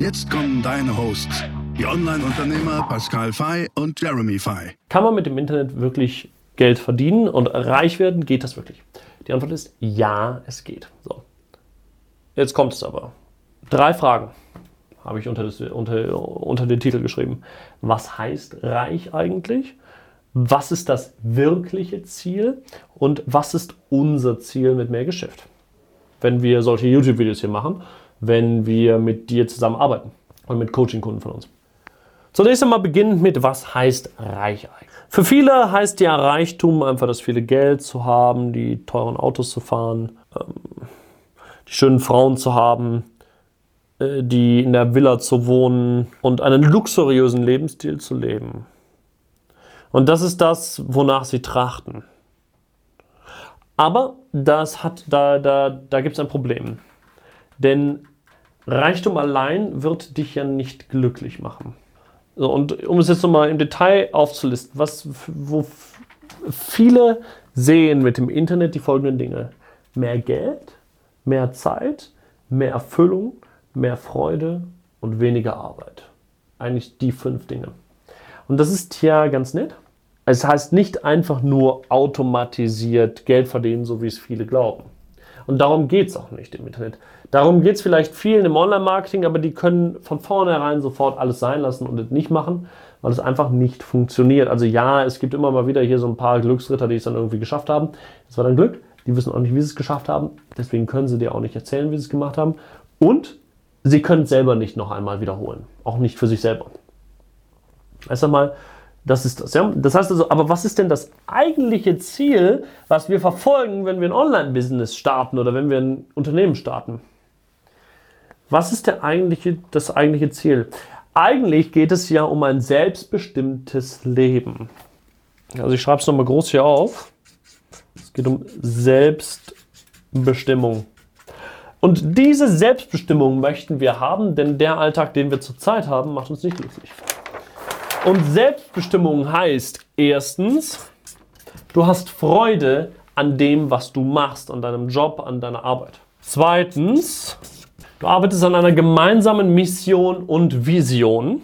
Jetzt kommen deine Hosts, die Online-Unternehmer Pascal Fay und Jeremy Fay. Kann man mit dem Internet wirklich Geld verdienen und reich werden? Geht das wirklich? Die Antwort ist ja, es geht. So. Jetzt kommt es aber. Drei Fragen habe ich unter, das, unter, unter den Titel geschrieben. Was heißt reich eigentlich? Was ist das wirkliche Ziel? Und was ist unser Ziel mit mehr Geschäft? Wenn wir solche YouTube-Videos hier machen wenn wir mit dir zusammenarbeiten und mit Coaching-Kunden von uns. Zunächst einmal beginnend mit, was heißt reich eigentlich? Für viele heißt ja Reichtum einfach das viele Geld zu haben, die teuren Autos zu fahren, ähm, die schönen Frauen zu haben, äh, die in der Villa zu wohnen und einen luxuriösen Lebensstil zu leben. Und das ist das, wonach sie trachten. Aber das hat, da, da, da gibt es ein Problem. Denn Reichtum allein wird dich ja nicht glücklich machen. So, und um es jetzt nochmal im Detail aufzulisten, was, wo viele sehen mit dem Internet die folgenden Dinge. Mehr Geld, mehr Zeit, mehr Erfüllung, mehr Freude und weniger Arbeit. Eigentlich die fünf Dinge. Und das ist ja ganz nett. Es heißt nicht einfach nur automatisiert Geld verdienen, so wie es viele glauben. Und darum geht es auch nicht im Internet. Darum geht es vielleicht vielen im Online-Marketing, aber die können von vornherein sofort alles sein lassen und es nicht machen, weil es einfach nicht funktioniert. Also ja, es gibt immer mal wieder hier so ein paar Glücksritter, die es dann irgendwie geschafft haben. Das war dann Glück. Die wissen auch nicht, wie sie es geschafft haben. Deswegen können sie dir auch nicht erzählen, wie sie es gemacht haben. Und sie können es selber nicht noch einmal wiederholen. Auch nicht für sich selber. Erst einmal das ist das, ja. Das heißt also, aber was ist denn das eigentliche Ziel, was wir verfolgen, wenn wir ein Online-Business starten oder wenn wir ein Unternehmen starten? Was ist der eigentliche, das eigentliche Ziel? Eigentlich geht es ja um ein selbstbestimmtes Leben. Also ich schreibe es nochmal groß hier auf. Es geht um Selbstbestimmung. Und diese Selbstbestimmung möchten wir haben, denn der Alltag, den wir zurzeit haben, macht uns nicht glücklich. Und Selbstbestimmung heißt erstens, du hast Freude an dem, was du machst, an deinem Job, an deiner Arbeit. Zweitens, du arbeitest an einer gemeinsamen Mission und Vision.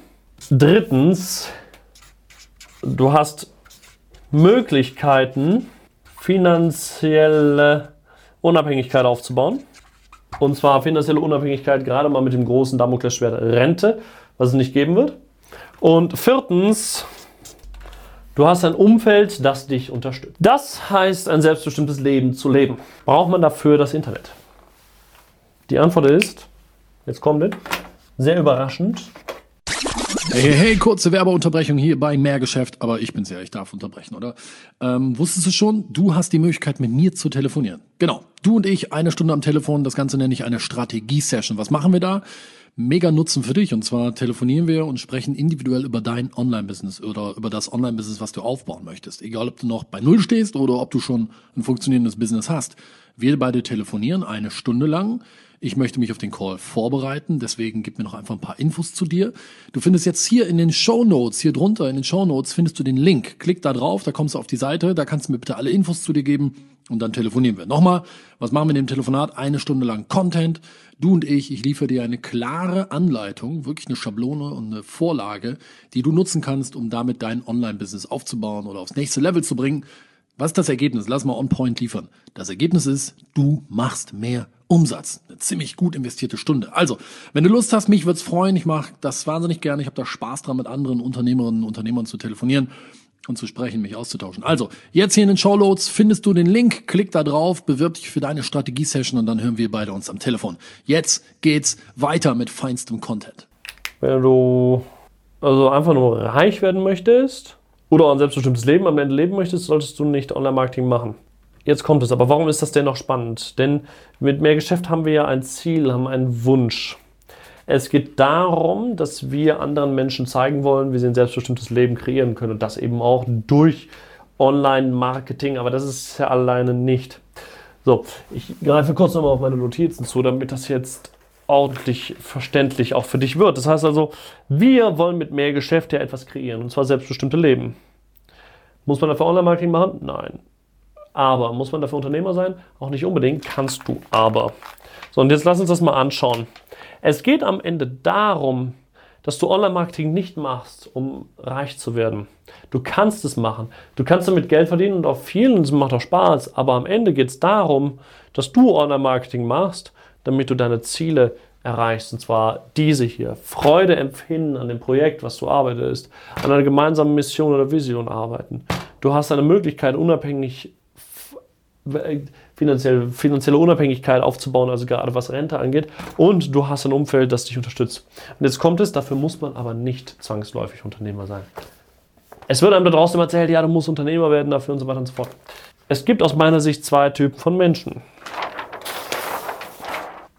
Drittens, du hast Möglichkeiten, finanzielle Unabhängigkeit aufzubauen. Und zwar finanzielle Unabhängigkeit gerade mal mit dem großen Damoklesschwert Rente, was es nicht geben wird. Und viertens, du hast ein Umfeld, das dich unterstützt. Das heißt, ein selbstbestimmtes Leben zu leben. Braucht man dafür das Internet? Die Antwort ist, jetzt kommt es, sehr überraschend. Hey, hey, kurze Werbeunterbrechung hier bei Mehrgeschäft, aber ich bin's ja, ich darf unterbrechen, oder? Ähm, wusstest du schon, du hast die Möglichkeit, mit mir zu telefonieren. Genau, du und ich, eine Stunde am Telefon, das Ganze nenne ich eine Strategie-Session. Was machen wir da? Mega Nutzen für dich. Und zwar telefonieren wir und sprechen individuell über dein Online-Business oder über das Online-Business, was du aufbauen möchtest. Egal, ob du noch bei Null stehst oder ob du schon ein funktionierendes Business hast. Wir beide telefonieren eine Stunde lang. Ich möchte mich auf den Call vorbereiten, deswegen gib mir noch einfach ein paar Infos zu dir. Du findest jetzt hier in den Show Notes, hier drunter in den Show Notes findest du den Link. Klick da drauf, da kommst du auf die Seite, da kannst du mir bitte alle Infos zu dir geben und dann telefonieren wir. Nochmal, was machen wir in dem Telefonat? Eine Stunde lang Content Du und ich, ich liefere dir eine klare Anleitung, wirklich eine Schablone und eine Vorlage, die du nutzen kannst, um damit dein Online-Business aufzubauen oder aufs nächste Level zu bringen. Was ist das Ergebnis? Lass mal on point liefern. Das Ergebnis ist, du machst mehr Umsatz. Eine ziemlich gut investierte Stunde. Also, wenn du Lust hast, mich wird's freuen. Ich mache das wahnsinnig gerne. Ich habe da Spaß dran, mit anderen Unternehmerinnen und Unternehmern zu telefonieren und zu sprechen, mich auszutauschen. Also, jetzt hier in den Showloads findest du den Link, klick da drauf, bewirb dich für deine Strategie-Session und dann hören wir beide uns am Telefon. Jetzt geht's weiter mit feinstem Content. Wenn du also einfach nur reich werden möchtest oder ein selbstbestimmtes Leben am Ende leben möchtest, solltest du nicht Online-Marketing machen. Jetzt kommt es, aber warum ist das denn noch spannend? Denn mit mehr Geschäft haben wir ja ein Ziel, haben einen Wunsch. Es geht darum, dass wir anderen Menschen zeigen wollen, wie sie ein selbstbestimmtes Leben kreieren können und das eben auch durch Online-Marketing, aber das ist ja alleine nicht. So, ich greife kurz nochmal auf meine Notizen zu, damit das jetzt ordentlich verständlich auch für dich wird. Das heißt also, wir wollen mit mehr Geschäft ja etwas kreieren, und zwar selbstbestimmte Leben. Muss man dafür Online-Marketing machen? Nein. Aber muss man dafür Unternehmer sein? Auch nicht unbedingt, kannst du aber. So, und jetzt lass uns das mal anschauen. Es geht am Ende darum, dass du Online-Marketing nicht machst, um reich zu werden. Du kannst es machen. Du kannst damit Geld verdienen und auch viel und es macht auch Spaß. Aber am Ende geht es darum, dass du Online-Marketing machst, damit du deine Ziele erreichst. Und zwar diese hier. Freude empfinden an dem Projekt, was du arbeitest. An einer gemeinsamen Mission oder Vision arbeiten. Du hast eine Möglichkeit, unabhängig finanzielle, finanzielle Unabhängigkeit aufzubauen, also gerade was Rente angeht. Und du hast ein Umfeld, das dich unterstützt. Und jetzt kommt es, dafür muss man aber nicht zwangsläufig Unternehmer sein. Es wird einem da draußen immer erzählt, ja, du musst Unternehmer werden dafür und so weiter und so fort. Es gibt aus meiner Sicht zwei Typen von Menschen.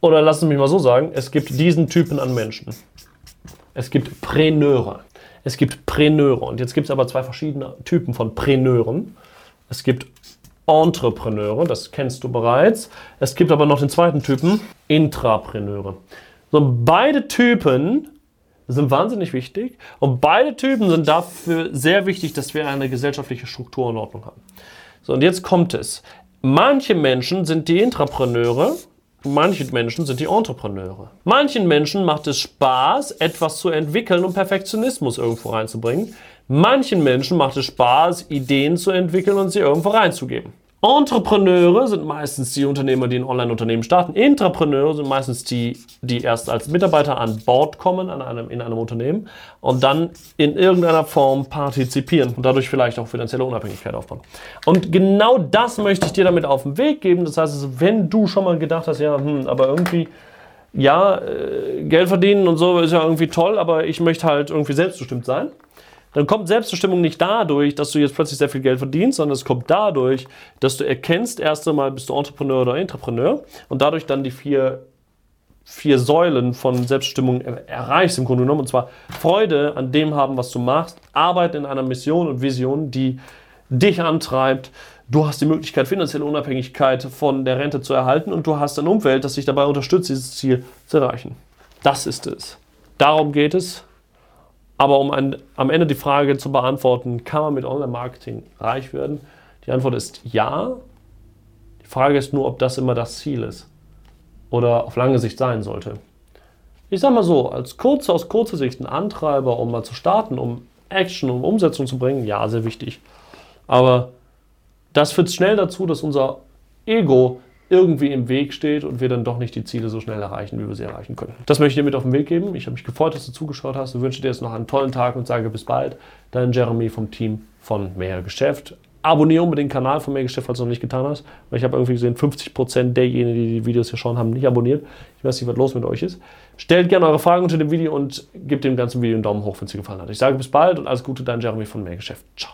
Oder lassen Sie mich mal so sagen, es gibt diesen Typen an Menschen. Es gibt Preneure. Es gibt Preneure. Und jetzt gibt es aber zwei verschiedene Typen von Preneuren. Es gibt Entrepreneure, das kennst du bereits. Es gibt aber noch den zweiten Typen, Intrapreneure. So, beide Typen sind wahnsinnig wichtig und beide Typen sind dafür sehr wichtig, dass wir eine gesellschaftliche Struktur und Ordnung haben. So, und jetzt kommt es. Manche Menschen sind die Intrapreneure, manche Menschen sind die Entrepreneure. Manchen Menschen macht es Spaß, etwas zu entwickeln und Perfektionismus irgendwo reinzubringen. Manchen Menschen macht es Spaß, Ideen zu entwickeln und sie irgendwo reinzugeben. Entrepreneure sind meistens die Unternehmer, die ein Online-Unternehmen starten. Intrapreneure sind meistens die, die erst als Mitarbeiter an Bord kommen an einem, in einem Unternehmen und dann in irgendeiner Form partizipieren und dadurch vielleicht auch finanzielle Unabhängigkeit aufbauen. Und genau das möchte ich dir damit auf den Weg geben. Das heißt, wenn du schon mal gedacht hast, ja, hm, aber irgendwie ja, äh, Geld verdienen und so ist ja irgendwie toll, aber ich möchte halt irgendwie selbstbestimmt sein dann kommt Selbstbestimmung nicht dadurch, dass du jetzt plötzlich sehr viel Geld verdienst, sondern es kommt dadurch, dass du erkennst, erst einmal bist du Entrepreneur oder Entrepreneur und dadurch dann die vier, vier Säulen von Selbstbestimmung erreichst im Grunde genommen. Und zwar Freude an dem haben, was du machst, Arbeit in einer Mission und Vision, die dich antreibt. Du hast die Möglichkeit, finanzielle Unabhängigkeit von der Rente zu erhalten und du hast ein Umfeld, das dich dabei unterstützt, dieses Ziel zu erreichen. Das ist es. Darum geht es. Aber um ein, am Ende die Frage zu beantworten, kann man mit Online-Marketing reich werden? Die Antwort ist ja. Die Frage ist nur, ob das immer das Ziel ist oder auf lange Sicht sein sollte. Ich sage mal so, als kurz, aus kurzer Sicht ein Antreiber, um mal zu starten, um Action, um Umsetzung zu bringen, ja, sehr wichtig. Aber das führt schnell dazu, dass unser Ego irgendwie im Weg steht und wir dann doch nicht die Ziele so schnell erreichen, wie wir sie erreichen können. Das möchte ich dir mit auf den Weg geben. Ich habe mich gefreut, dass du zugeschaut hast Ich wünsche dir jetzt noch einen tollen Tag und sage bis bald. Dein Jeremy vom Team von Mehr Geschäft. Abonniere unbedingt den Kanal von Mehr Geschäft, falls du noch nicht getan hast, weil ich habe irgendwie gesehen, 50% derjenigen, die die Videos hier schauen, haben nicht abonniert. Ich weiß nicht, was los mit euch ist. Stellt gerne eure Fragen unter dem Video und gebt dem ganzen Video einen Daumen hoch, wenn es dir gefallen hat. Ich sage bis bald und alles Gute, dein Jeremy von Mehr Geschäft. Ciao.